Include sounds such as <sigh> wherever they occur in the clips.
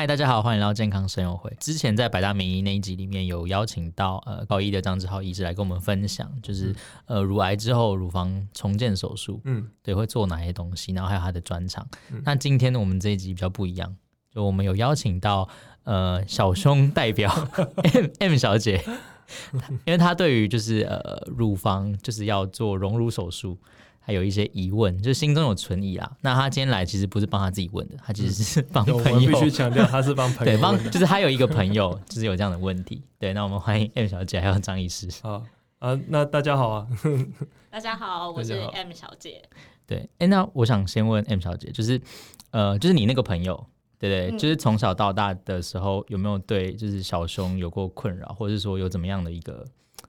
嗨，大家好，欢迎来到健康声友会。之前在百大名医那一集里面有邀请到呃高一的张志浩医师来跟我们分享，就是、嗯、呃乳癌之后乳房重建手术，嗯，对，会做哪些东西，然后还有他的专长。嗯、那今天呢，我们这一集比较不一样，就我们有邀请到呃小胸代表 <laughs> M M 小姐，因为她对于就是呃乳房就是要做隆乳手术。还有一些疑问，就是心中有存疑啊。那他今天来其实不是帮他自己问的，他其实是帮朋友。嗯、我必须强调，他是帮朋友。对，帮就是他有一个朋友，就是有这样的问题。对，那我们欢迎 M 小姐还有张医师。好啊，那大家好啊。大家好，<laughs> 我是 M 小姐。对，哎、欸，那我想先问 M 小姐，就是呃，就是你那个朋友，对对，嗯、就是从小到大的时候，有没有对就是小胸有过困扰，或者是说有怎么样的一个，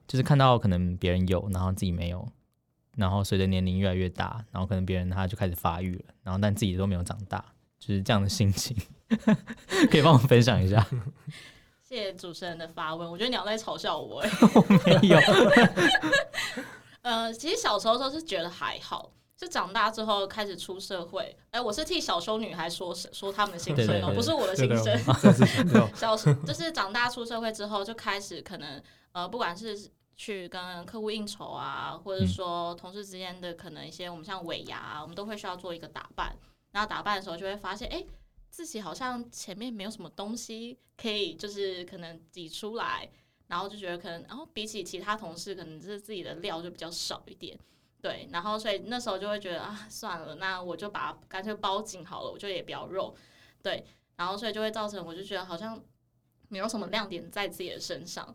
就是看到可能别人有，然后自己没有。然后随着年龄越来越大，然后可能别人他就开始发育了，然后但自己都没有长大，就是这样的心情，<laughs> 可以帮我分享一下？谢谢主持人的发问，我觉得你要在嘲笑我哎，<laughs> 我没有。<laughs> 呃，其实小时候都是觉得还好，是长大之后开始出社会，哎，我是替小胸女孩说说他们的心声哦，不是我的心声。小就是长大出社会之后，就开始可能呃，不管是。去跟客户应酬啊，或者说同事之间的可能一些，我们像尾牙啊，我们都会需要做一个打扮。然后打扮的时候就会发现，哎，自己好像前面没有什么东西可以，就是可能挤出来，然后就觉得可能，然后比起其他同事，可能就是自己的料就比较少一点。对，然后所以那时候就会觉得啊，算了，那我就把干脆包紧好了，我就也比较肉。对，然后所以就会造成，我就觉得好像没有什么亮点在自己的身上。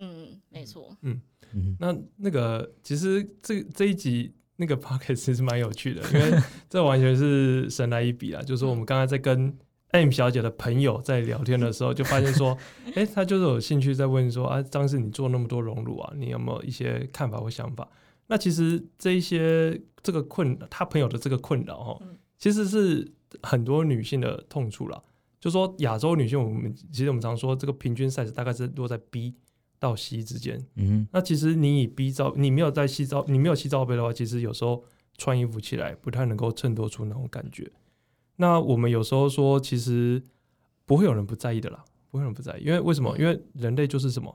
嗯，没错。嗯嗯，那那个其实这这一集那个 p o c k e t 其实蛮有趣的，因为这完全是神来一笔啊！<laughs> 就是我们刚才在跟 M 小姐的朋友在聊天的时候，就发现说，<laughs> 哎、欸，他就是有兴趣在问说啊，当时你做那么多融入啊，你有没有一些看法或想法？那其实这一些这个困他朋友的这个困扰哈，其实是很多女性的痛处啦。就说亚洲女性，我们其实我们常说这个平均 size 大概是落在 B。到 C 之间，嗯哼，那其实你以 B 罩，你没有在 C 罩，你没有 C 罩杯的话，其实有时候穿衣服起来不太能够衬托出那种感觉。那我们有时候说，其实不会有人不在意的啦，不会有人不在意，因为为什么？因为人类就是什么，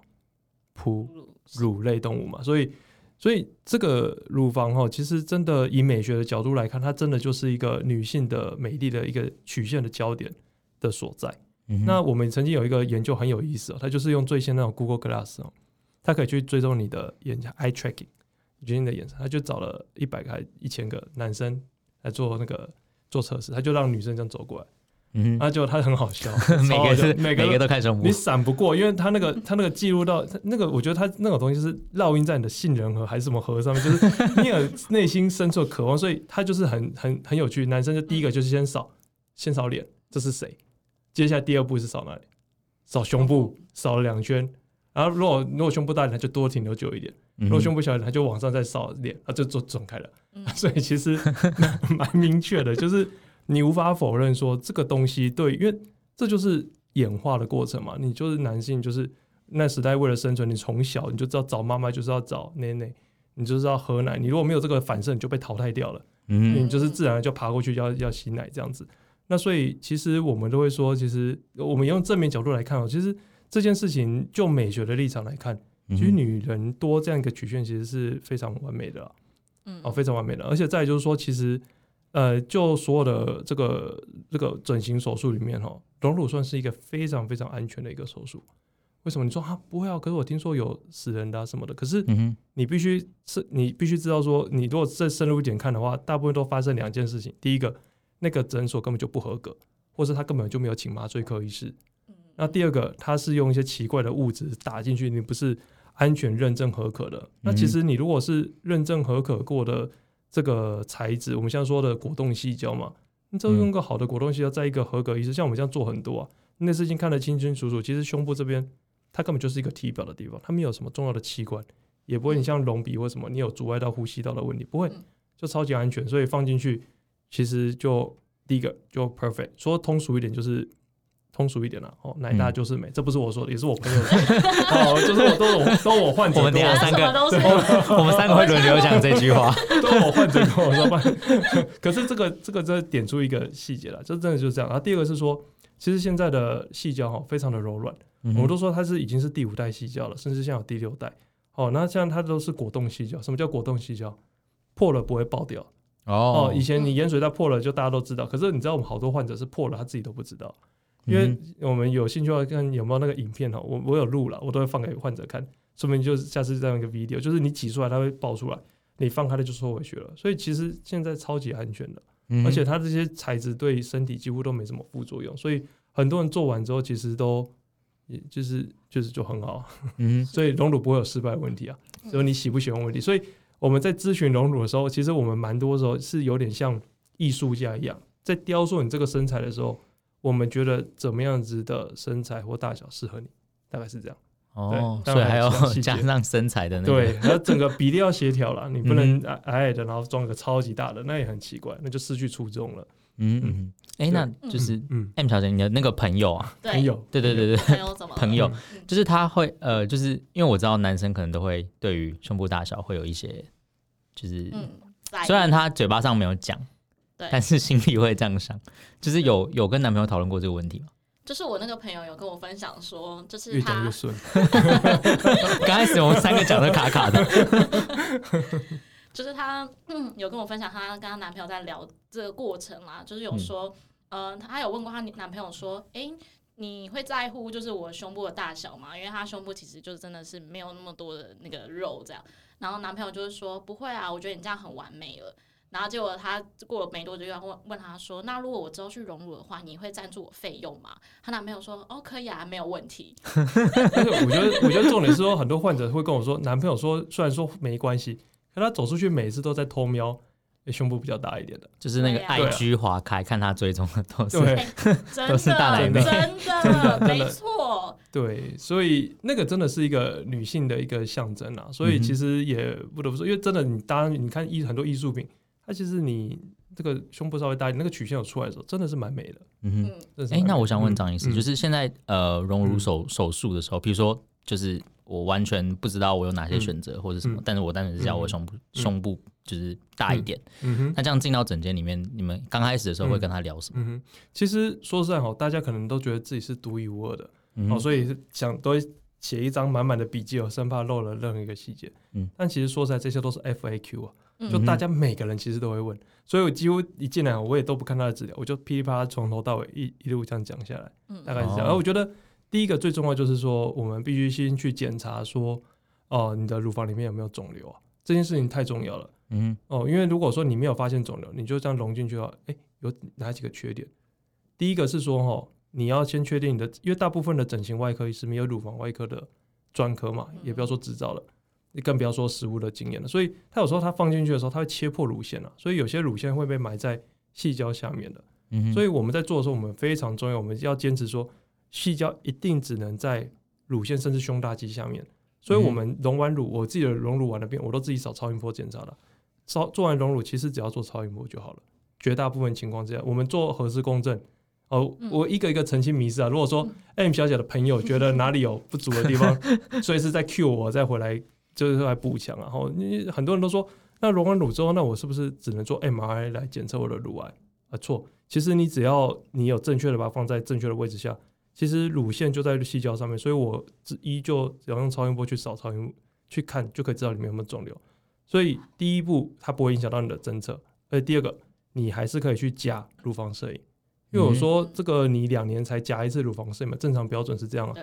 哺乳类动物嘛，所以，所以这个乳房哈，其实真的以美学的角度来看，它真的就是一个女性的美丽的一个曲线的焦点的所在。那我们曾经有一个研究很有意思哦，它就是用最新那种 Google Glass 哦，它可以去追踪你的眼 eye tracking，决定你的眼神，他就找了一百个还一千个男生来做那个做测试，他就让女生这样走过来，嗯，那就他很 <laughs> 好笑，每个是每个都看胸部，你闪不过，因为他那个他那个记录到那个，我觉得他那种东西是烙印在你的杏仁核还是什么核上面，就是你有内心深处的渴望，所以他就是很很很有趣。男生就第一个就是先扫先扫脸，这是谁？接下来第二步是扫哪里？扫胸部，扫了两圈。然后如果如果胸部大一点，他就多停留久一点；如果胸部小一点，他就往上再扫脸，它就做转开了。嗯、<laughs> 所以其实蛮明确的，就是你无法否认说这个东西对，因为这就是演化的过程嘛。你就是男性，就是那时代为了生存，你从小你就知道找妈妈就是要找奶奶，你就知道喝奶。你如果没有这个反射，你就被淘汰掉了。嗯，你就是自然就爬过去要要吸奶这样子。那所以，其实我们都会说，其实我们用正面角度来看哦，其实这件事情就美学的立场来看，其实女人多这样一个曲线，其实是非常完美的，嗯，哦，非常完美的。而且再就是说，其实呃，就所有的这个这个整形手术里面哈，隆乳算是一个非常非常安全的一个手术。为什么？你说啊，不会啊？可是我听说有死人的什么的。可是你必须是，你必须知道说，你如果再深入一点看的话，大部分都发生两件事情。第一个。那个诊所根本就不合格，或者他根本就没有请麻醉科医师。那第二个，他是用一些奇怪的物质打进去，你不是安全认证合格的。那其实你如果是认证合格过的这个材质，我们现在说的果冻矽胶嘛，你只要用个好的果冻矽胶，在一个合格医师，像我们这样做很多啊，那事情看得清清楚楚。其实胸部这边，它根本就是一个体表的地方，它没有什么重要的器官，也不会你像隆鼻或什么，你有阻碍到呼吸道的问题，不会，就超级安全，所以放进去。其实就第一个就 perfect，说通俗一点就是通俗一点了哦，奶大就是美，嗯、这不是我说的，也是我朋友说的 <laughs> 哦，就是我都我都我患者，我们等下三个，<laughs> 我们三个会轮流讲这句话，<laughs> 都我患者跟我说吧。可是这个这个真的点出一个细节了，就真的就是这样。然后第二个是说，其实现在的细胶哈非常的柔软，嗯、我们都说它是已经是第五代细胶了，甚至现在有第六代。哦，那像它都是果冻细胶。什么叫果冻细胶？破了不会爆掉。哦，哦，以前你盐水袋破了就大家都知道，可是你知道我们好多患者是破了他自己都不知道，因为我们有兴趣要看有没有那个影片哈，我我有录了，我都会放给患者看，说明就是下次这样一个 video，就是你挤出来它会爆出来，你放开了就收回去了，所以其实现在超级安全的，而且它这些材质对身体几乎都没什么副作用，所以很多人做完之后其实都也就是就是就很好，嗯，所以隆乳不会有失败的问题啊，只有你喜不喜欢问题，所以。我们在咨询隆乳的时候，其实我们蛮多时候是有点像艺术家一样，在雕塑你这个身材的时候，我们觉得怎么样子的身材或大小适合你，大概是这样。哦，所以还要加上身材的那个，对，还有 <laughs> 整个比例要协调了，你不能矮矮的，然后装个超级大的，那也很奇怪，那就失去初衷了。嗯嗯，哎，那就是嗯，M 小姐，你的那个朋友啊，朋友，对对对对，朋友怎么？朋友。就是他会呃，就是因为我知道男生可能都会对于胸部大小会有一些。就是，虽然他嘴巴上没有讲，对，但是心里会这样想。就是有有跟男朋友讨论过这个问题吗？就是我那个朋友有跟我分享说，就是他越讲越顺。<laughs> 刚开始我们三个讲的卡卡的，<laughs> 就是她嗯有跟我分享，她跟她男朋友在聊这个过程嘛，就是有说，嗯、呃，他有问过她男朋友说，哎、欸，你会在乎就是我胸部的大小吗？因为她胸部其实就真的是没有那么多的那个肉这样。然后男朋友就是说不会啊，我觉得你这样很完美了。然后结果他过了没多久，又问问他说：“那如果我之后去隆乳的话，你会赞助我费用吗？”她男朋友说：“哦，可以啊，没有问题。”但是我觉得，我觉得重点是说，很多患者会跟我说，男朋友说虽然说没关系，可他走出去每次都在偷瞄。胸部比较大一点的，就是那个 IG 划开，看他追踪的都是对，<laughs> 都是大奶妹，<laughs> 真的，没错。对，所以那个真的是一个女性的一个象征啊。所以其实也不得不说，因为真的，你当然你看艺很多艺术品，它其实你这个胸部稍微大一点，那个曲线有出来的时候，真的是蛮美的。嗯哼，哎，那我想问张医师，就是现在呃隆乳手手术的时候，比如说就是。我完全不知道我有哪些选择或者什么，嗯、但是我单纯是叫我胸部、嗯、胸部就是大一点。嗯。哼，那这样进到诊间里面，你们刚开始的时候会跟他聊什么？嗯哼，其实说实在哈，大家可能都觉得自己是独一无二的，哦，所以想都写一张满满的笔记哦，生怕漏了任何一个细节。嗯，但其实说实在，这些都是 FAQ 啊，就大家每个人其实都会问，所以我几乎一进来我也都不看他的资料，我就噼里啪啦从头到尾一一路这样讲下来，大概是这样。而我觉得。第一个最重要就是说，我们必须先去检查说，哦，你的乳房里面有没有肿瘤啊？这件事情太重要了。嗯，哦，因为如果说你没有发现肿瘤，你就这样隆进去的话，哎，有哪几个缺点？第一个是说，哈，你要先确定你的，因为大部分的整形外科医师没有乳房外科的专科嘛，也不要说执照了，你更不要说实物的经验了。所以他有时候他放进去的时候，他会切破乳腺了，所以有些乳腺会被埋在细胶下面的。嗯，所以我们在做的时候，我们非常重要，我们要坚持说。矽胶一定只能在乳腺甚至胸大肌下面，所以我们隆完乳，我自己的隆乳完了片，我都自己找超音波检查了。超做完隆乳，其实只要做超音波就好了。绝大部分情况之下，我们做核磁共振。哦，我一个一个澄清迷思啊。如果说 M 小姐的朋友觉得 <laughs> 哪里有不足的地方，所以是在 Q 我再回来就是来补强。然后你很多人都说，那隆完乳之后，那我是不是只能做 MRI 来检测我的乳癌？啊，错。其实你只要你有正确的把它放在正确的位置下。其实乳腺就在细胶上面，所以我只依旧只要用超音波去扫超音波去看，就可以知道里面有没有肿瘤。所以第一步它不会影响到你的侦测，而第二个你还是可以去加乳房摄影，因为我说这个你两年才加一次乳房摄影嘛，正常标准是这样啊。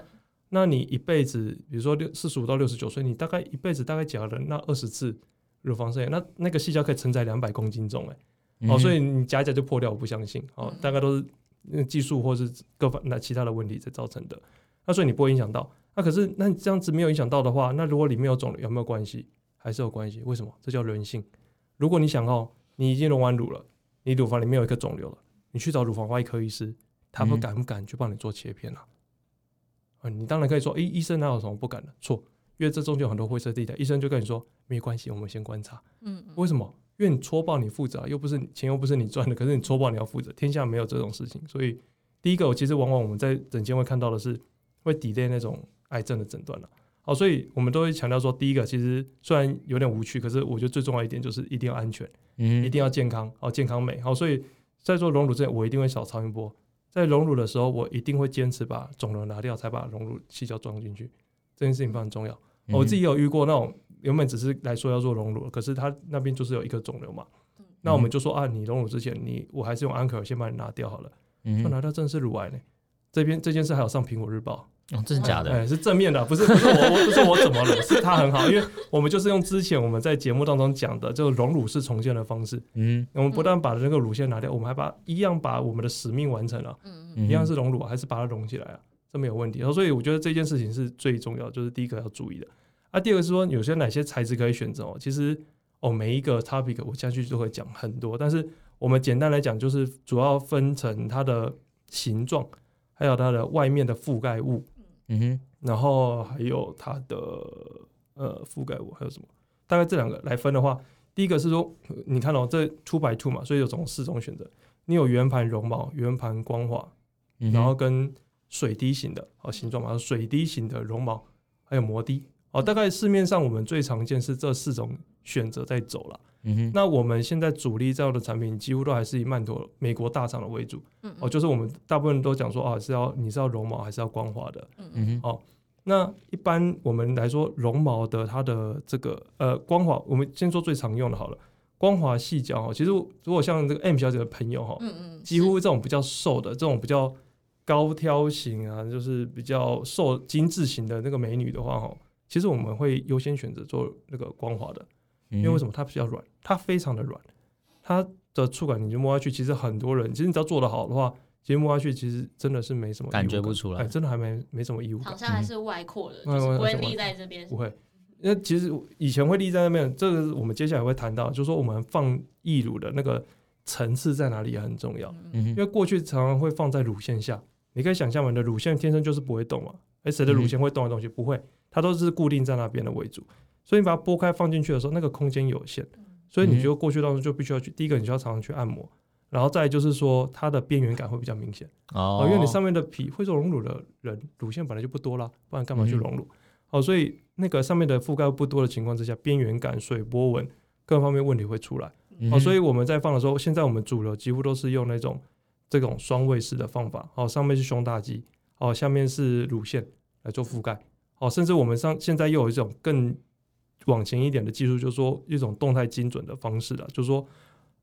那你一辈子，比如说六四十五到六十九岁，你大概一辈子大概加了那二十次乳房摄影，那那个细胶可以承载两百公斤重哎，哦，所以你加一加就破掉，我不相信哦，大概都是。那技术或是各方那其他的问题才造成的，那所以你不会影响到。那可是那你这样子没有影响到的话，那如果里面有肿瘤有没有关系？还是有关系？为什么？这叫人性。如果你想哦，你已经隆完乳了，你乳房里面有一个肿瘤了，你去找乳房外科医师，他们敢不敢去帮你做切片啊？啊，你当然可以说，诶，医生哪有什么不敢的？错，因为这中间有很多灰色地带，医生就跟你说没关系，我们先观察。嗯，为什么？因为你戳爆你负责，又不是钱又不是你赚的，<laughs> 可是你戳爆你要负责，天下没有这种事情。所以第一个，我其实往往我们在诊间会看到的是会 delay 那种癌症的诊断了。好，所以我们都会强调说，第一个其实虽然有点无趣，可是我觉得最重要一点就是一定要安全，嗯，一定要健康，好，健康美好。所以在做隆乳之前，我一定会扫超音波，在隆乳的时候，我一定会坚持把肿瘤拿掉，才把隆乳矽胶装进去。这件事情非常重要。嗯、我自己有遇过那种原本只是来说要做隆乳，可是他那边就是有一个肿瘤嘛。嗯、那我们就说啊，你隆乳之前，你我还是用安可先把你拿掉好了。嗯，说拿掉真的是乳癌呢。这边这件事还有上苹果日报。哦，真的假的？哎，是正面的，不是不是我我不是我怎么了？<laughs> 是他很好，因为我们就是用之前我们在节目当中讲的，就是隆乳式重建的方式。嗯，我们不但把那个乳腺拿掉，我们还把一样把我们的使命完成了。嗯，一样是隆乳，还是把它隆起来啊？这没有问题。然后所以我觉得这件事情是最重要，就是第一个要注意的。啊，第二个是说有些哪些材质可以选择哦？其实哦，每一个 topic 我下去就会讲很多，但是我们简单来讲，就是主要分成它的形状，还有它的外面的覆盖物。嗯哼。然后还有它的呃覆盖物还有什么？大概这两个来分的话，第一个是说，你看哦，这 two by two 嘛，所以有总四种选择。你有圆盘绒毛、圆盘光滑，然后跟水滴型的哦形状嘛，水滴型的绒毛，还有摩滴哦。大概市面上我们最常见是这四种选择在走了。嗯哼，那我们现在主力在用的产品几乎都还是以曼陀美国大厂的为主。嗯，嗯，哦，就是我们大部分人都讲说，啊，是要你是要绒毛还是要光滑的？嗯嗯，哦，那一般我们来说，绒毛的它的这个呃光滑，我们先说最常用的好了，光滑细胶哈。其实如果像这个 M 小姐的朋友哈，嗯嗯，几乎这种比较瘦的，这种比较高挑型啊，就是比较瘦精致型的那个美女的话哈，其实我们会优先选择做那个光滑的。因为为什么它比较软？它非常的软，它的触感你就摸下去，其实很多人其实你只要做得好的话，其实摸下去其实真的是没什么感，感觉不出来，哎，真的还没没什么异物感。好像还是外扩的，嗯、就是不会立在这边。不会，那其实以前会立在那边，这个我们接下来会谈到，就是说我们放义乳的那个层次在哪里也很重要。嗯，因为过去常常会放在乳腺下，你可以想象嘛，你的乳腺天生就是不会动嘛，哎，谁的乳腺会动的东西不会，它都是固定在那边的为主。所以你把它拨开放进去的时候，那个空间有限，所以你就过去当中就必须要去。第一个，你就要常常去按摩，然后再就是说它的边缘感会比较明显哦，因为你上面的皮会做隆乳的人，乳腺本来就不多啦，不然干嘛去隆乳？哦，所以那个上面的覆盖不多的情况之下，边缘感、水波纹各方面问题会出来。哦，所以我们在放的时候，现在我们主流几乎都是用那种这种双位式的方法，哦，上面是胸大肌，哦，下面是乳腺来做覆盖，哦，甚至我们上现在又有一种更往前一点的技术，就是说一种动态精准的方式了。就是说，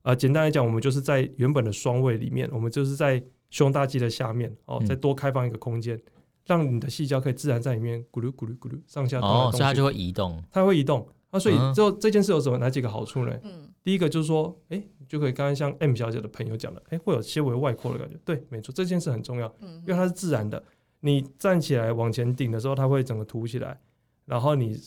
呃，简单来讲，我们就是在原本的双位里面，我们就是在胸大肌的下面哦，再多开放一个空间，嗯、让你的细胶可以自然在里面咕噜咕噜咕噜上下动。哦，所以它就会移动，它会移动。那所以之后这件事有什么哪几个好处呢？嗯，第一个就是说，哎、欸，就可以刚刚像 M 小姐的朋友讲的，哎、欸，会有些微外扩的感觉。对，没错，这件事很重要，因为它是自然的。你站起来往前顶的时候，它会整个凸起来，然后你。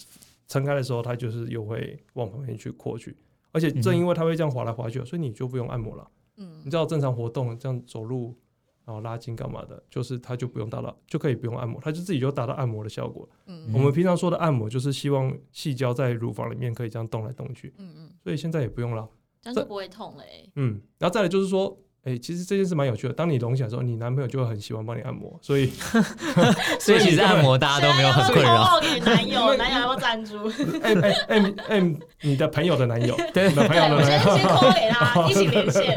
撑开的时候，它就是又会往旁边去扩去，而且正因为它会这样滑来滑去，所以你就不用按摩了。嗯，你知道正常活动这样走路，然后拉筋干嘛的，就是它就不用达到，就可以不用按摩，它就自己就达到按摩的效果。嗯，我们平常说的按摩，就是希望细胶在乳房里面可以这样动来动去。嗯嗯，所以现在也不用了，这样就不会痛了。嗯，然后再来就是说。哎、欸，其实这件事蛮有趣的。当你隆起来的时候，你男朋友就会很喜欢帮你按摩，所以 <laughs> 所以其实按摩大家都没有很困扰。给男友，男友要不赞助？哎哎哎哎，你的朋友的男友，对，你的朋友的男友，先先扣给他，一起连线。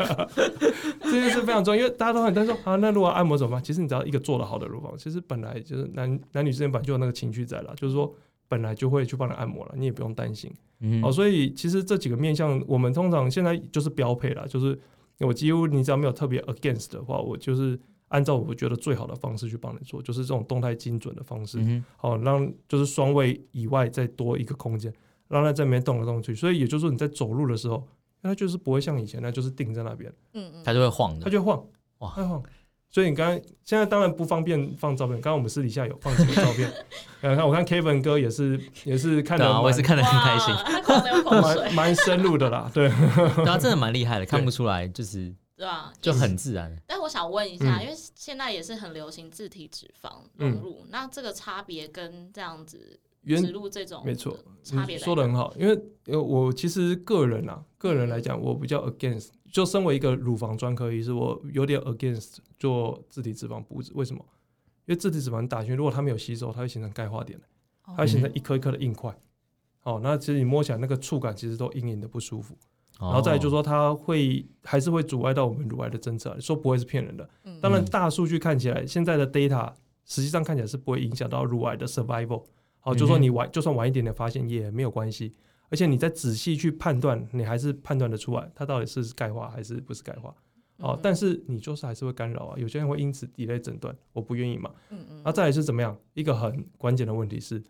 这件事非常重要，因为大家都很担心说啊，那如果按摩怎么办？其实你只要一个做得好的乳房，其实本来就是男男女之间本来就有那个情绪在了，就是说本来就会去帮你按摩了，你也不用担心。嗯，好，所以其实这几个面向，我们通常现在就是标配了，就是。我几乎你只要没有特别 against 的话，我就是按照我觉得最好的方式去帮你做，就是这种动态精准的方式，好、嗯哼哦、让就是双位以外再多一个空间，让它在里面动来动去。所以也就是说你在走路的时候，它就是不会像以前那就是定在那边，嗯嗯，它就会晃的，它就会晃，哇，它晃。所以你刚刚现在当然不方便放照片，刚刚我们私底下有放几个照片。<laughs> 看，我看 Kevin 哥也是也是看的，我也是看的很开心，蛮蛮深入的啦。对，对啊，<laughs> 真的蛮厉害的，看不出来就是对啊，就很自然。但我想问一下，因为现在也是很流行自体脂肪隆乳，那这个差别跟这样子植入这种没错，差别说的很好。因为我其实个人啊，个人来讲，我比较 against。就身为一个乳房专科医师，我有点 against 做自体脂肪补脂。为什么？因为自体脂肪打进去，如果它没有吸收，它会形成钙化点，它会形成一颗一颗的硬块。哦，那其实你摸起来那个触感其实都隐隐的不舒服。然后再就是说它会还是会阻碍到我们乳癌的侦测，说不会是骗人的。当然大数据看起来现在的 data 实际上看起来是不会影响到乳癌的 survival。好，就说你晚就算晚一点点发现也没有关系，而且你再仔细去判断，你还是判断得出来它到底是钙化还是不是钙化。哦，但是你就是还是会干扰啊，有些人会因此 delay 诊断，我不愿意嘛。嗯嗯。那再来是怎么样？一个很关键的问题是，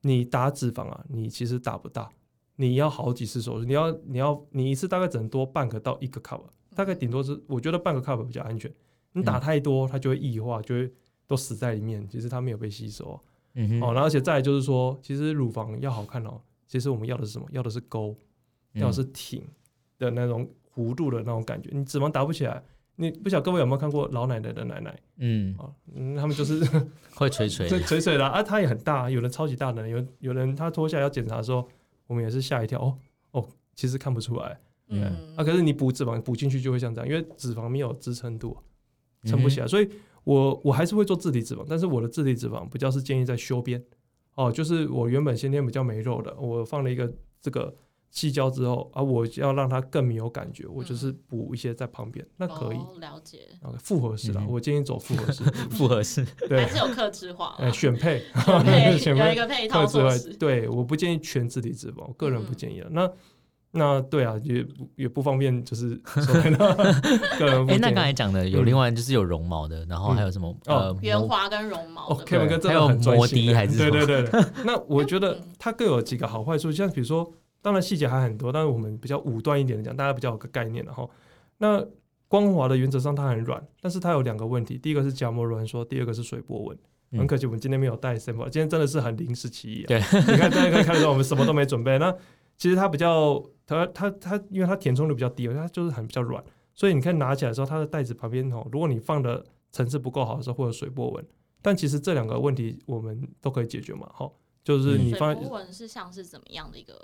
你打脂肪啊，你其实打不大，你要好几次手术，你要你要你一次大概只能多半个到一个 cup，大概顶多是我觉得半个 cup 比较安全。你打太多，它就会异化，就会都死在里面，其实它没有被吸收。嗯哼。哦，然后而且再就是说，其实乳房要好看哦，其实我们要的是什么？要的是沟，要的是挺的那种。弧度的那种感觉，你脂肪打不起来。你不晓得各位有没有看过老奶奶的奶奶？嗯，啊，嗯，他们就是 <laughs> 会垂垂，<laughs> 垂垂的啊，它也很大，有人超级大的，有有人他脱下来要检查的时候，我们也是吓一跳。哦哦，其实看不出来。嗯，啊，可是你补脂肪补进去就会像这样，因为脂肪没有支撑度，撑不起来。所以我我还是会做自体脂肪，但是我的自体脂肪比较是建议在修边。哦，就是我原本先天比较没肉的，我放了一个这个。气胶之后啊，我要让它更没有感觉，我就是补一些在旁边，那可以了解。复合式的，我建议走复合式。<laughs> 复合式，对，还是有克制化。哎，选配，<laughs> 有一个配套措施。对，我不建议全自体脂肪，我个人不建议了。那那对啊，也也不方便，就是个人不。哎，那刚才讲的有另外就是有绒毛的，然后还有什么呃圆滑跟绒毛。哦，Kevin 哥真的很专心，还是对对对。那 <laughs> 我觉得它各有几个好坏处，像比如说。当然细节还很多，但是我们比较武断一点的讲，大家比较有个概念的哈。那光滑的原则上它很软，但是它有两个问题，第一个是夹膜挛缩，第二个是水波纹。很可惜我们今天没有带 sample，今天真的是很临时起意啊。对，你看大家可以看得到，我们什么都没准备。那其实它比较，它它它，因为它填充率比较低，它就是很比较软，所以你看拿起来的时候，它的袋子旁边哦，如果你放的层次不够好的时候，会有水波纹。但其实这两个问题我们都可以解决嘛，哈。就是你放波，纹是像是怎么样的一个？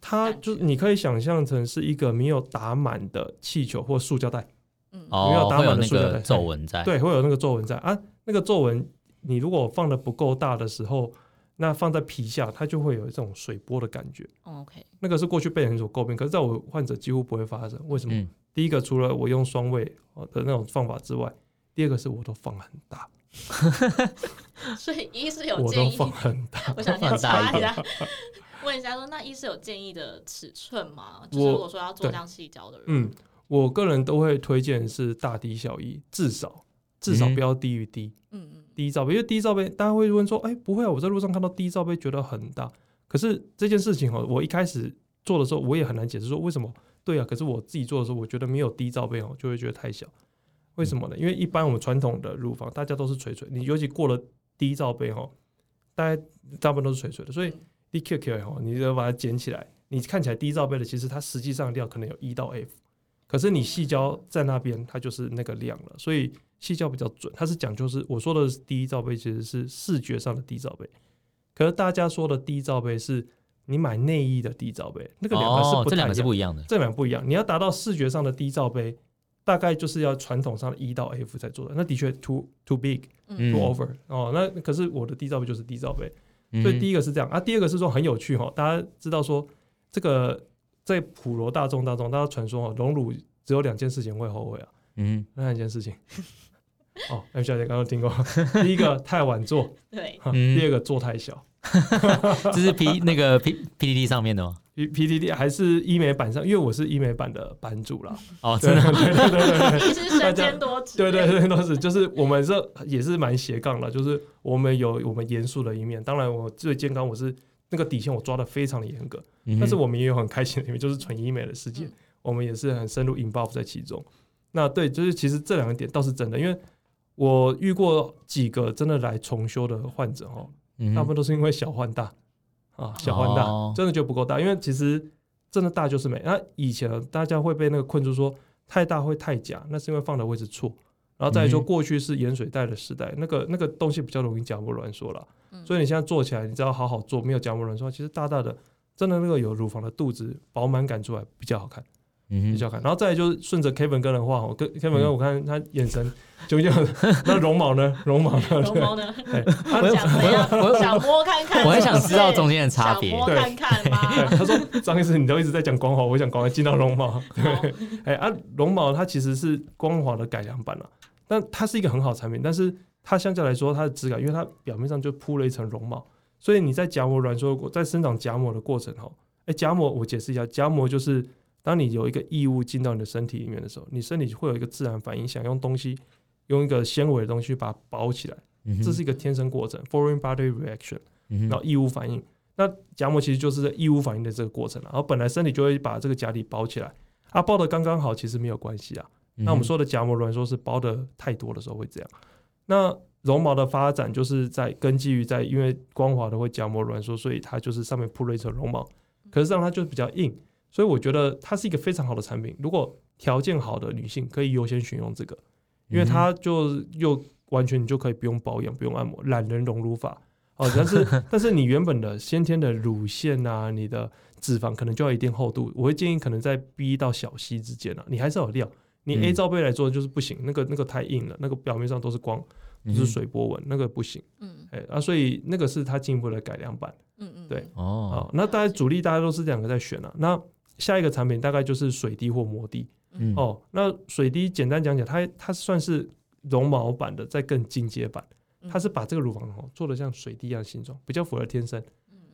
它就你可以想象成是一个没有打满的气球或塑胶袋，嗯，没有打满的塑胶袋，皱纹在，对，会有那个皱纹在啊。那个皱纹，你如果放的不够大的时候，那放在皮下，它就会有这种水波的感觉。OK，那个是过去被人所诟病，可是在我患者几乎不会发生。为什么？第一个，除了我用双位的那种方法之外，第二个是我都放很大。<laughs> 所以医师有建议，我都放很大，我想 <laughs> 先查一下，问一下说，那医师有建议的尺寸吗？就是如果说要做这样细胶的人，嗯，我个人都会推荐是大低小一至少至少不要低于低嗯嗯，D 罩杯，因为低罩杯大家会问说，哎、欸，不会啊，我在路上看到低罩杯觉得很大，可是这件事情哦，我一开始做的时候我也很难解释说为什么，对啊，可是我自己做的时候，我觉得没有低罩杯哦，就会觉得太小。为什么呢？因为一般我们传统的乳房，大家都是垂垂，你尤其过了低罩杯哦，大家大部分都是垂垂的，所以 DQQ 哦，你就把它捡起来，你看起来低罩杯的，其实它实际上量可能有一到 F，可是你细胶在那边，它就是那个量了，所以矽胶比较准，它是讲究是我说的 D 罩杯其实是视觉上的低罩杯，可是大家说的低罩杯是你买内衣的低罩杯，那个两个是不这两个是不一样的，这两个不一样，你要达到视觉上的低罩杯。大概就是要传统上的一到 F 才做的，那的确 too too big，too、嗯、over 哦。那可是我的低罩杯就是低罩杯，嗯、所以第一个是这样啊。第二个是说很有趣哈，大家知道说这个在普罗大众当中，大家传说哦，荣辱只有两件事情会后悔啊。嗯，那两件事情 <laughs> 哦，M 小姐刚刚听过，<laughs> 第一个太晚做，<laughs> 对，第二个做太小。这是 P 那个 P P D D 上面的吗？P P D D 还是医美版上，因为我是医美版的版主啦。哦，真的，对对对对，你是身兼多职，对对对，都是，就是我们这也是蛮斜杠的，就是我们有我们严肃的一面。当然，我最健康，我是那个底线我抓的非常的严格，但是我们也有很开心的一面，就是纯医美的世界，嗯、我们也是很深入 involve 在其中。那对，就是其实这两个点倒是真的，因为我遇过几个真的来重修的患者哦，嗯、大部分都是因为小换大。啊，小换大、哦、真的就不够大，因为其实真的大就是美。那以前大家会被那个困住说太大会太假，那是因为放的位置错。然后再来说过去是盐水袋的时代，嗯、那个那个东西比较容易假膜攣缩了。嗯、所以你现在做起来，你只要好好做，没有假膜攣缩，其实大大的真的那个有乳房的肚子饱满感出来比较好看。比较看。然后再来就是顺着 Kevin 哥的话，我跟 Kevin 哥，我看他眼神 <laughs> 就这样。那绒毛呢？<laughs> 绒毛呢？<laughs> 绒毛呢？我我想摸看看，我很想知道中间的差别。摸看看吗？他说张医师，你都一直在讲光滑，我想赶快进到绒毛。对，哎啊，绒毛它其实是光滑的改良版了，但它是一个很好的产品，但是它相较来说它的质感，因为它表面上就铺了一层绒毛，所以你在夹膜软缩在生长夹膜的过程哈，哎，夹膜我解释一下，夹膜就是。当你有一个异物进到你的身体里面的时候，你身体会有一个自然反应，想用东西，用一个纤维的东西把它包起来，嗯、这是一个天生过程，foreign body reaction，然后异物反应。那夹膜其实就是异物反应的这个过程，然后本来身体就会把这个假体包起来，啊，包的刚刚好，其实没有关系啊。那我们说的夹膜软缩是包的太多的时候会这样。那绒毛的发展就是在根基于在因为光滑的会夹膜软缩，所以它就是上面铺了一层绒毛，可是让它就比较硬。所以我觉得它是一个非常好的产品。如果条件好的女性可以优先选用这个，因为它就又完全你就可以不用保养、不用按摩，懒人隆乳法哦。但是 <laughs> 但是你原本的先天的乳腺啊，你的脂肪可能就要一定厚度。我会建议可能在 B 到小 C 之间啊，你还是要有料。你 A 罩杯来做就是不行，那个那个太硬了，那个表面上都是光，就是水波纹，那个不行。嗯，哎啊，所以那个是它进一步的改良版。嗯嗯，对哦。那大家主力大家都是这两个在选啊。那下一个产品大概就是水滴或摩滴，嗯、哦，那水滴简单讲讲，它它算是绒毛版的再更进阶版，它是把这个乳房哦做的像水滴一样形状，比较符合天生。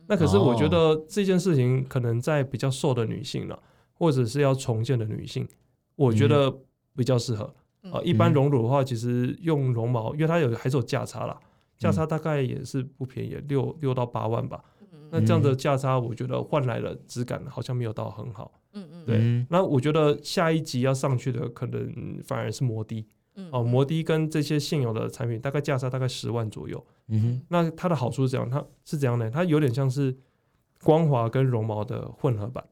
那可是我觉得这件事情可能在比较瘦的女性了，或者是要重建的女性，我觉得比较适合。啊、哦，一般绒乳的话，其实用绒毛，因为它有还是有价差啦，价差大概也是不便宜，六六到八万吧。那这样的价差，我觉得换来的质感好像没有到很好。嗯嗯，对。那我觉得下一级要上去的可能反而是摩的。嗯。哦，摩的跟这些现有的产品大概价差大概十万左右。嗯哼。那它的好处是怎样？它是怎样呢？它有点像是光滑跟绒毛的混合版。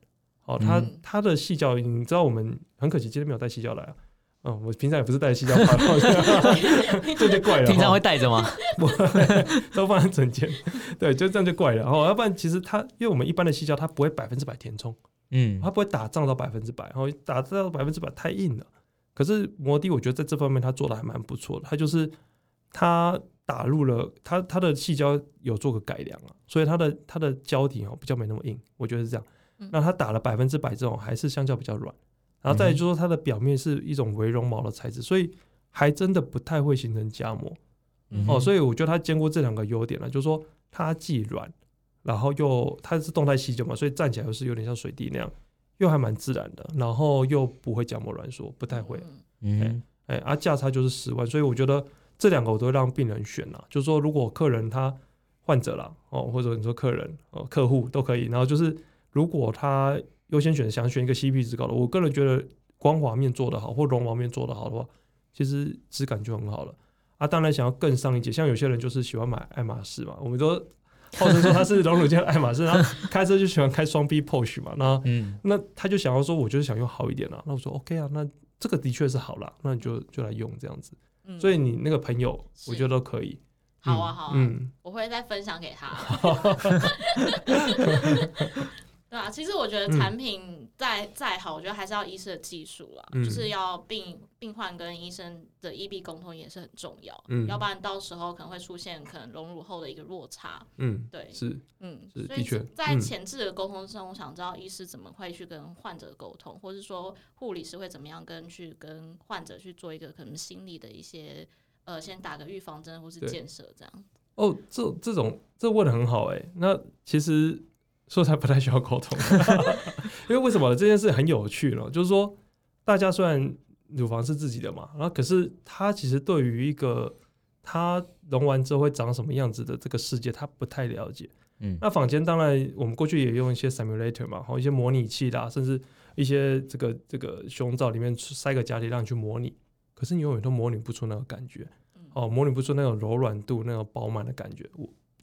哦，它它的矽胶，你知道我们很可惜今天没有带细胶来啊。嗯，我平常也不是带细胶拍，<laughs> 这就怪了。平常会带着吗？不，都放在枕间。对，就这样就怪了。然后，要不然其实它，因为我们一般的细胶，它不会百分之百填充，嗯，它不会打胀到百分之百，然后打胀到百分之百太硬了。可是摩的，我觉得在这方面它做的还蛮不错的。它就是它打入了它它的细胶有做个改良啊，所以它的它的胶体哦比较没那么硬，我觉得是这样。那它打了百分之百这种，还是相较比较软。然后再就是说，它的表面是一种微绒毛的材质，所以还真的不太会形成夹膜。嗯、哦，所以我觉得它兼顾这两个优点了，就是说它既软，然后又它是动态矽胶嘛，所以站起来又是有点像水滴那样，又还蛮自然的，然后又不会夹膜软缩，不太会。嗯，哎，啊，价差就是十万，所以我觉得这两个我都会让病人选了，就是说如果客人他患者啦，哦，或者你说客人哦，客户都可以，然后就是如果他。优先选想选一个 CP 值高的，我个人觉得光滑面做得好或绒毛面做得好的话，其实质感就很好了啊。当然想要更上一阶，像有些人就是喜欢买爱马仕嘛，我们都号称说他是隆乳界的爱马仕，然后开车就喜欢开双 B Porsche 嘛，那嗯，那他就想要说，我就是想用好一点啊。那我说 OK 啊，那这个的确是好了，那你就就来用这样子。嗯、所以你那个朋友，我觉得都可以。好啊，好啊，嗯，我会再分享给他。对啊，其实我觉得产品再、嗯、再好，我觉得还是要医师的技术啦，嗯、就是要病病患跟医生的医病沟通也是很重要，嗯，要不然到时候可能会出现可能隆乳后的一个落差，嗯，对，是，嗯，是所以在前置的沟通上，我想知道医师怎么会去跟患者沟通，或是说护理师会怎么样跟去跟患者去做一个可能心理的一些呃，先打个预防针或是建设这样。哦，这这种这问的很好哎、欸，那其实。说才不太需要沟通，<laughs> 因为为什么这件事很有趣呢？就是说，大家虽然乳房是自己的嘛，然后可是他其实对于一个他融完之后会长什么样子的这个世界，他不太了解。嗯，那坊间当然我们过去也用一些 simulator 嘛，和一些模拟器啦，甚至一些这个这个胸罩里面塞个假体让你去模拟，可是你永远都模拟不出那个感觉，哦，模拟不出那种柔软度、那种饱满的感觉。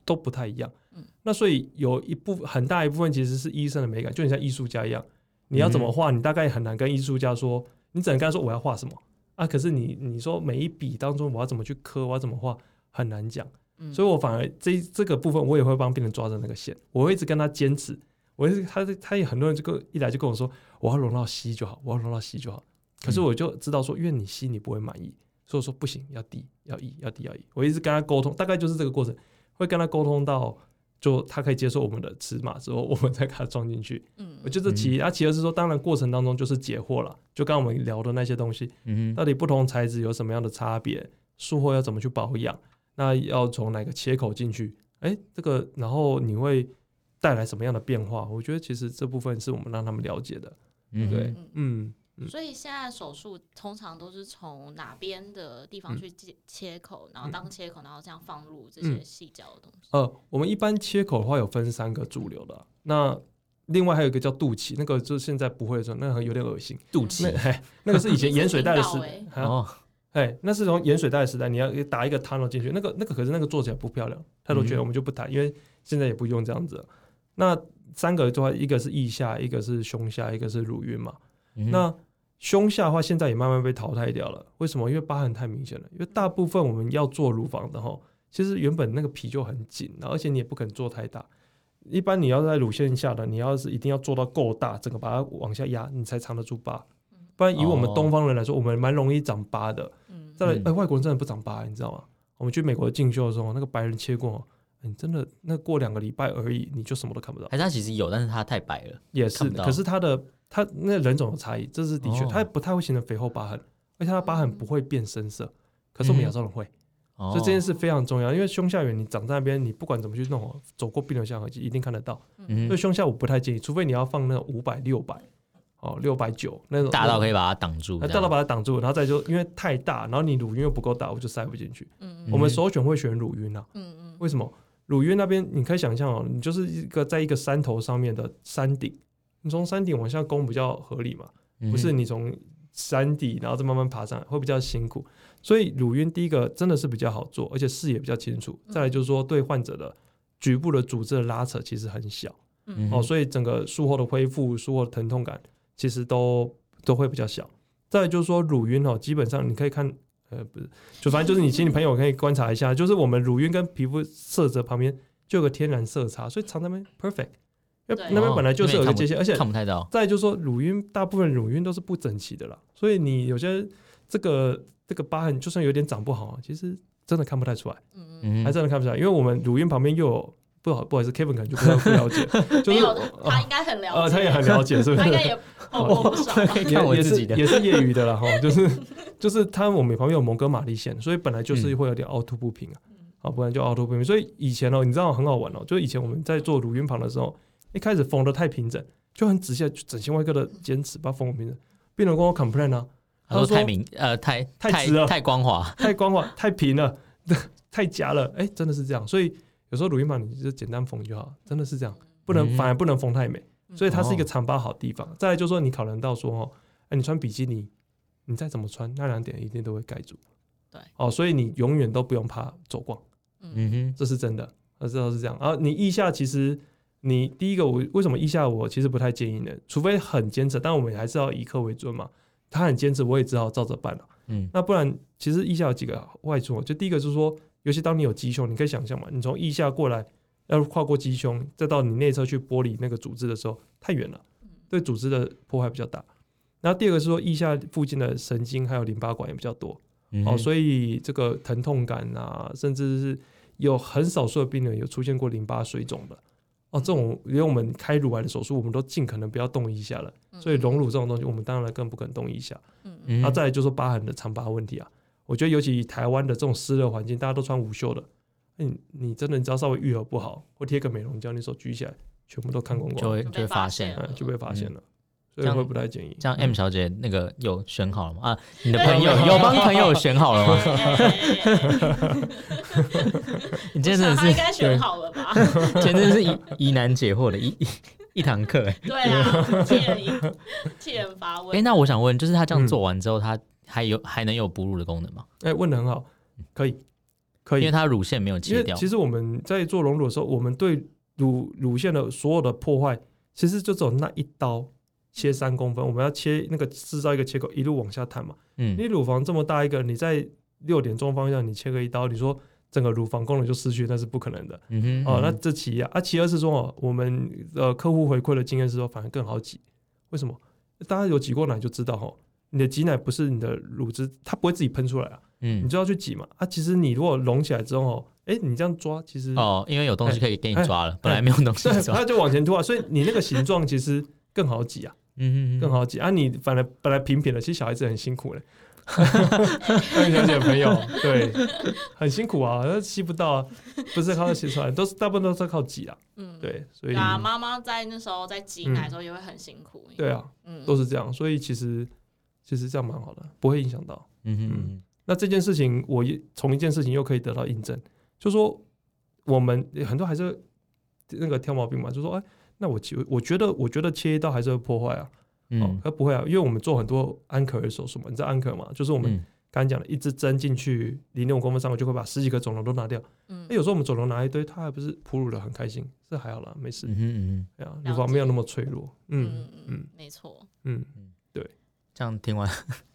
都不太一样，嗯，那所以有一部很大一部分其实是医生的美感，就你像艺术家一样，你要怎么画，你大概很难跟艺术家说，你只能跟他说我要画什么。啊，可是你你说每一笔当中我要怎么去刻，我要怎么画，很难讲，嗯，所以我反而这这个部分我也会帮病人抓着那个线，我会一直跟他坚持，我是他他也很多人就跟一来就跟我说，我要融到 C 就好，我要融到 C 就好。可是我就知道说，因为你 C 你不会满意，所以我说不行，要低要 E 要低要 E。我一直跟他沟通，大概就是这个过程，会跟他沟通到就他可以接受我们的尺码之后，我们再给他装进去。嗯，我觉得其啊，其二是说，当然过程当中就是解惑了，就刚刚我们聊的那些东西，嗯，到底不同材质有什么样的差别，术后要怎么去保养，那要从哪个切口进去？哎，这个然后你会带来什么样的变化？我觉得其实这部分是我们让他们了解的，嗯，对，嗯。所以现在手术通常都是从哪边的地方去切切口，然后当切口，然后这样放入这些细胶的东西。呃，我们一般切口的话有分三个主流的，那另外还有一个叫肚脐，那个就现在不会说，那个有点恶心。肚脐，那个是以前盐水袋的时 <laughs> 代哦，哎，那是从盐水袋的时代，你要打一个 tunnel 进去，那个那个可是那个做起来不漂亮，太多觉得我们就不谈，因为现在也不用这样子。那三个的话，一个是腋下，一个是胸下，一个是乳晕嘛，那。胸下的话，现在也慢慢被淘汰掉了。为什么？因为疤痕太明显了。因为大部分我们要做乳房的哈，其实原本那个皮就很紧，而且你也不肯做太大。一般你要在乳腺下的，你要是一定要做到够大，整个把它往下压，你才藏得住疤。不然以我们东方人来说，我们蛮容易长疤的。再来，哎，外国人真的不长疤，你知道吗？我们去美国进修的时候，那个白人切过，你真的那过两个礼拜而已，你就什么都看不到。哎，他其实有，但是他太白了，也是。可是他的。它那人种的差异，这是的确，它不太会形成肥厚疤痕，而且它疤痕不会变深色。可是我们亚洲人会，嗯、所以这件事非常重要。因为胸下缘你长在那边，你不管怎么去弄，走过病人相合一定看得到。嗯、所以胸下我不太建议，除非你要放那五百、六百，哦，六百九那种大到可以把它挡住，大到把它挡住，然后再就因为太大，然后你乳晕又不够大，我就塞不进去。嗯嗯，我们首选会选乳晕啊。嗯嗯，为什么？乳晕那边你可以想象哦，你就是一个在一个山头上面的山顶。你从山顶往下攻比较合理嘛？不是你从山底然后再慢慢爬上来会比较辛苦。所以乳晕第一个真的是比较好做，而且视野比较清楚。再来就是说对患者的局部的组织的拉扯其实很小，哦，所以整个术后的恢复、术后的疼痛感其实都都会比较小。再来就是说乳晕哦，基本上你可以看，呃，不是，就反正就是你请你朋友可以观察一下，就是我们乳晕跟皮肤色泽旁边就有个天然色差，所以藏在那那边本来就是有个界限，而且看不太到。再就是说，乳晕大部分乳晕都是不整齐的啦，所以你有些这个这个疤痕，就算有点长不好，其实真的看不太出来。嗯嗯，还真的看不出来，因为我们乳晕旁边又有不好不好意思，Kevin 可能就不太不了解，<laughs> 就是他应该很了解，他也很了解，是不是？他应该也哦，也也是也是业余的啦哈，<laughs> 就是就是他我们旁边有蒙哥马利线，所以本来就是会有点凹凸不平啊，啊，不然就凹凸不平。所以以前哦，你知道很好玩哦，就是以前我们在做乳晕旁的时候。一开始缝的太平整，就很仔细，整形外科的坚持把它缝平整。病人跟我 complain 啊，他说太明呃太太直了，太光滑，太光滑，太平了，<laughs> 太夹了。哎，真的是这样。所以有时候乳晕嘛你就简单缝就好，真的是这样，不能反而不能缝太美。所以它是一个长疤好地方。再来就是说你考量到说哦，哎，你穿比基尼，你再怎么穿，那两点一定都会盖住。对，哦，所以你永远都不用怕走光。嗯哼，这是真的，我知道是这样。然后你腋下其实。你第一个，我为什么腋下我其实不太建议呢？除非很坚持，但我们还是要以客为尊嘛。他很坚持，我也只好照着办了。嗯，那不然其实腋下有几个坏处，就第一个就是说，尤其当你有鸡胸，你可以想象嘛，你从腋下过来，要跨过鸡胸，再到你内侧去剥离那个组织的时候，太远了，对组织的破坏比较大。然后第二个是说，腋下附近的神经还有淋巴管也比较多，嗯、哦，所以这个疼痛感啊，甚至是有很少数的病人有出现过淋巴水肿的。哦，这种因为我们开乳癌的手术，我们都尽可能不要动一下了，所以隆乳这种东西，我们当然更不可能动一下。嗯嗯。然后再来就是疤痕的长疤问题啊，我觉得尤其台湾的这种湿热环境，大家都穿无袖的，你你真的你只要稍微愈合不好，或贴个美容胶，你手举起来，全部都看光光，就会就会发现，就被发现了。所以会不太建议。像 M 小姐那个有选好了吗？啊，你的朋友有帮朋友选好了吗？<laughs> 你今天真的是应该选好了吧？今天真的是疑疑难解惑的一一一堂课哎。对啊，替人替人发问。哎，那我想问，就是他这样做完之后，他还有还能有哺乳的功能吗？哎，问的很好，可以可以，因为他乳腺没有切掉。其实我们在做隆乳的时候，我们对乳乳腺的所有的破坏，其实就只有那一刀。切三公分，我们要切那个制造一个切口，一路往下探嘛。嗯，你乳房这么大一个，你在六点钟方向你切个一刀，你说整个乳房功能就失去，那是不可能的。嗯哼，哦，那这其一啊，啊，其二是说哦，我们呃客户回馈的经验是说，反而更好挤。为什么？大家有挤过奶就知道哈，你的挤奶不是你的乳汁，它不会自己喷出来啊，嗯，你就要去挤嘛。啊，其实你如果隆起来之后，哎，你这样抓，其实哦，因为有东西可以给你抓了，本来没有东西抓，它就往前突啊，所以你那个形状其实更好挤啊，嗯嗯，更好挤啊。你反而本来平平的，其实小孩子很辛苦嘞。那小姐朋友，<laughs> 对，很辛苦啊，吸不到，啊，不是靠吸出来，<laughs> 都是大部分都是靠挤啊。嗯，对，所以啊，妈妈在那时候在挤奶的时候也会很辛苦。对啊，嗯，都是这样，所以其实其实这样蛮好的，不会影响到。嗯嗯。那这件事情，我从一件事情又可以得到印证，就说我们很多还是那个挑毛病嘛，就说哎，那我我觉得我觉得切一刀还是会破坏啊。哦，它不会啊，因为我们做很多安可的手术嘛，你知道安可吗？就是我们刚才讲的，一支针进去零点五公分上面就会把十几个肿瘤都拿掉。嗯，那有时候我们肿瘤拿一堆，他还不是哺乳的很开心，这还好啦，没事。嗯嗯嗯，啊，乳房没有那么脆弱。嗯嗯嗯，没错。嗯嗯，对。这样听完，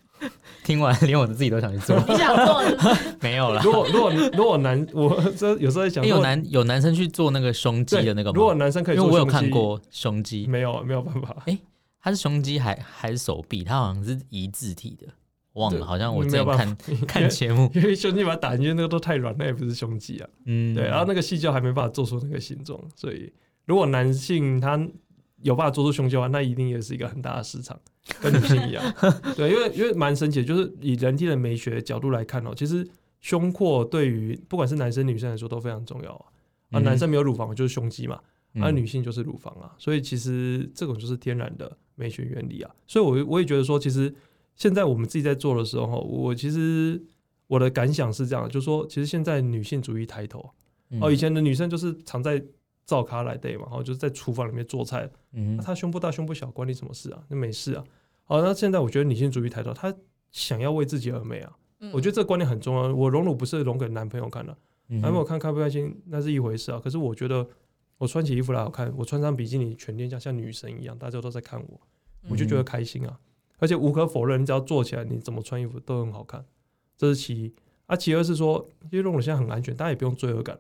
<laughs> 听完连我的自己都想去做。<laughs> 你想做？<laughs> 没有了。如果如果如果男，我这有时候在想，有男有男生去做那个胸肌的那个吗？如果男生可以，因为我有看过胸肌，没有没有办法。哎。它是胸肌还还是手臂？它好像是一字体的，忘了，好像我之前看 <laughs> 看节目，因为胸肌把它打进去，那个都太软，那也不是胸肌啊。嗯，对，然后那个细胶还没办法做出那个形状，所以如果男性他有办法做出胸肌的话，那一定也是一个很大的市场，跟女性一样。<laughs> 对，因为因为蛮神奇的，就是以人体的美学角度来看哦，其实胸廓对于不管是男生女生来说都非常重要啊。啊，男生没有乳房就是胸肌嘛。而、啊、女性就是乳房啊，所以其实这种就是天然的美学原理啊。所以，我我也觉得说，其实现在我们自己在做的时候，我其实我的感想是这样，就是说，其实现在女性主义抬头。哦，以前的女生就是常在灶咖来对嘛，然后就是在厨房里面做菜。嗯，她胸部大胸部小关你什么事啊？那没事啊。好，那现在我觉得女性主义抬头，她想要为自己而美啊。我觉得这个观念很重要。我隆乳不是隆给男朋友看的，男朋友看开不开心那是一回事啊。可是我觉得。我穿起衣服来好看，我穿上比基尼，全天下像女神一样，大家都在看我，我就觉得开心啊！嗯、而且无可否认，你只要做起来，你怎么穿衣服都很好看，这是其一。啊，其二是说，因为隆乳现在很安全，大家也不用罪恶感。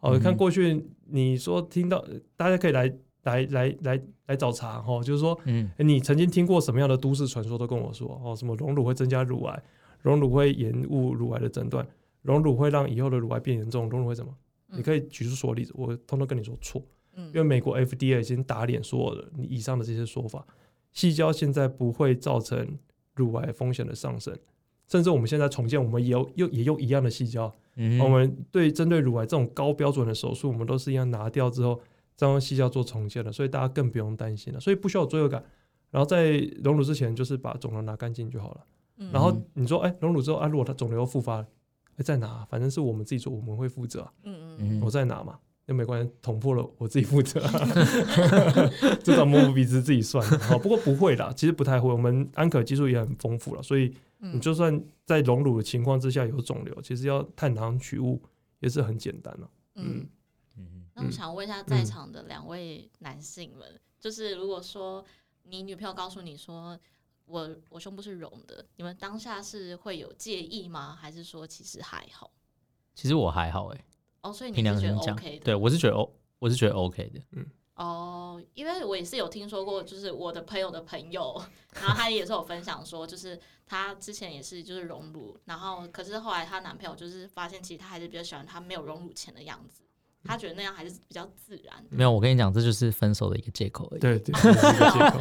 哦，你看过去，你说听到大家可以来来来来来找茬哈，就是说，嗯，你曾经听过什么样的都市传说都跟我说哦，什么隆乳会增加乳癌，隆乳会延误乳癌的诊断，隆乳会让以后的乳癌变严重，隆乳会什么？你可以举出所有例子，我通通跟你说错，因为美国 FDA 已经打脸所有的你以上的这些说法，细胶现在不会造成乳癌风险的上升，甚至我们现在重建，我们也有又也用一样的细胶，嗯、我们对针对乳癌这种高标准的手术，我们都是一样拿掉之后再用细胶做重建的，所以大家更不用担心了，所以不需要有罪恶感，然后在隆乳之前就是把肿瘤拿干净就好了，嗯、然后你说哎隆乳之后啊，如果它肿瘤又复发了。再拿，反正是我们自己做，我们会负责。嗯嗯，我在哪嘛，又没关系，捅破了我自己负责。<laughs> 这种摸不鼻子自己算。好，不过不会啦，其实不太会。我们安可技术也很丰富了，所以你就算在隆乳的情况之下有肿瘤，其实要探囊取物也是很简单了。嗯嗯。那我想问一下，在场的两位男性们，就是如果说你女朋友告诉你说，我我胸部是隆的，你们当下是会有介意吗？还是说其实还好？其实我还好哎、欸。哦，所以你是觉得 OK 的？对，我是觉得 O，我是觉得 OK 的。嗯。哦，因为我也是有听说过，就是我的朋友的朋友，然后他也是有分享说，就是她之前也是就是隆乳，然后可是后来她男朋友就是发现，其实他还是比较喜欢她没有隆乳前的样子。他觉得那样还是比较自然。没有，我跟你讲，这就是分手的一个借口而已。对对，<laughs> 是一个借口。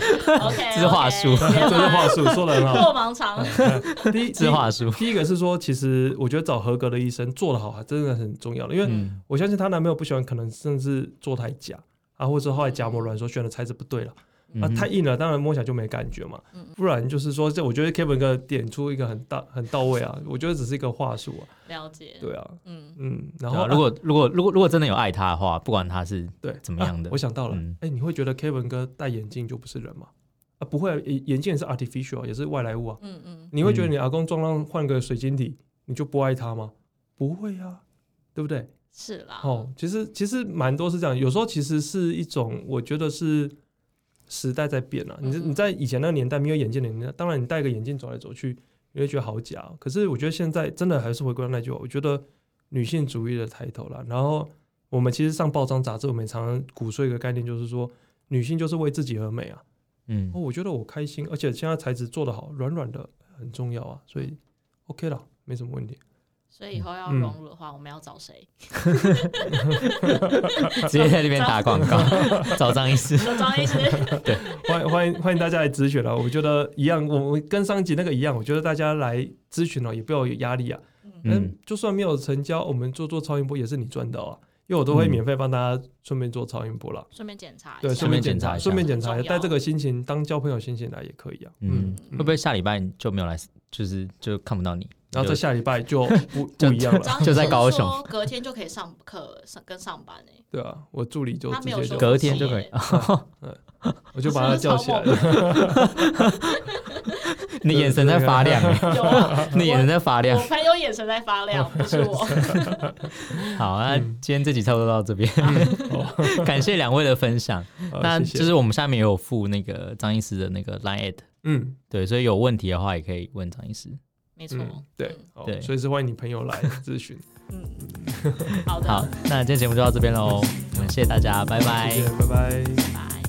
OK，这是话术，这是话术，说的很好。过盲肠。<laughs> 第一，这话术。第一个是说，其实我觉得找合格的医生做得好，还真的很重要的。因为我相信她男朋友不喜欢，可能甚至做太假啊，或者后来假模软说选的材质不对了。啊，太硬了，当然摸起来就没感觉嘛。不然就是说，这我觉得 Kevin 哥点出一个很大很到位啊，我觉得只是一个话术啊。了解。对啊，嗯嗯。然后，如果如果如果如果真的有爱他的话，不管他是对怎么样的，我想到了，哎，你会觉得 Kevin 哥戴眼镜就不是人吗？啊，不会，眼镜也是 artificial，也是外来物啊。嗯嗯。你会觉得你阿公撞浪换个水晶体，你就不爱他吗？不会啊，对不对？是啦。哦，其实其实蛮多是这样，有时候其实是一种，我觉得是。时代在变了，你你在以前那个年代没有眼镜的年代，当然你戴个眼镜走来走去，你会觉得好假。可是我觉得现在真的还是回归到那句话，我觉得女性主义的抬头了。然后我们其实上报章杂志，我们常常鼓吹一个概念，就是说女性就是为自己而美啊。嗯，哦，我觉得我开心，而且现在材质做得好，软软的很重要啊，所以 OK 了，没什么问题。所以以后要融入的话，嗯、我们要找谁？<laughs> 直接在那边打广告，<laughs> 找张医师。找张医师。<laughs> 对，欢迎欢迎欢迎大家来咨询了。我觉得一样，我们跟上一集那个一样，我觉得大家来咨询了也不要有压力啊。嗯，就算没有成交，我们做做超音波也是你赚到啊，因为我都会免费帮大家顺便做超音波了，顺便检查。对，顺便检查，顺便检查，带这个心情当交朋友心情来也可以啊。嗯，会不会下礼拜就没有来，就是就看不到你？然后在下礼拜就不 <laughs> 不一样了，就在高雄，隔天就可以上课上跟上班哎。对啊，我助理就直接就隔天就可以，<laughs> 我就把他叫起来。<laughs> 你眼神在发亮，有啊，你眼神在发亮，我朋友眼神在发亮，不是我。好啊，今天这集差不多到这边，感谢两位的分享。那就是我们下面也有附那个张医师的那个 line，嗯，对，所以有问题的话也可以问张医师。没错，对。对，随时欢迎你朋友来咨询。嗯，<laughs> 好的，好，那今天节目就到这边喽，我们谢谢大家，拜拜，拜。拜。